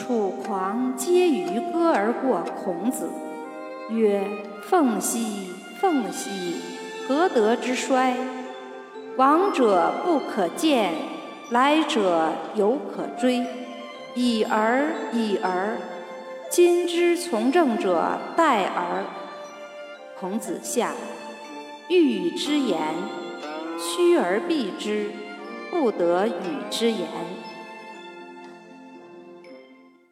楚狂皆于歌而过孔子曰凤兮凤兮何德之衰？往者不可谏来者犹可追已而已而今之从政者殆而。孔子下欲与之言虚而避之不得与之言。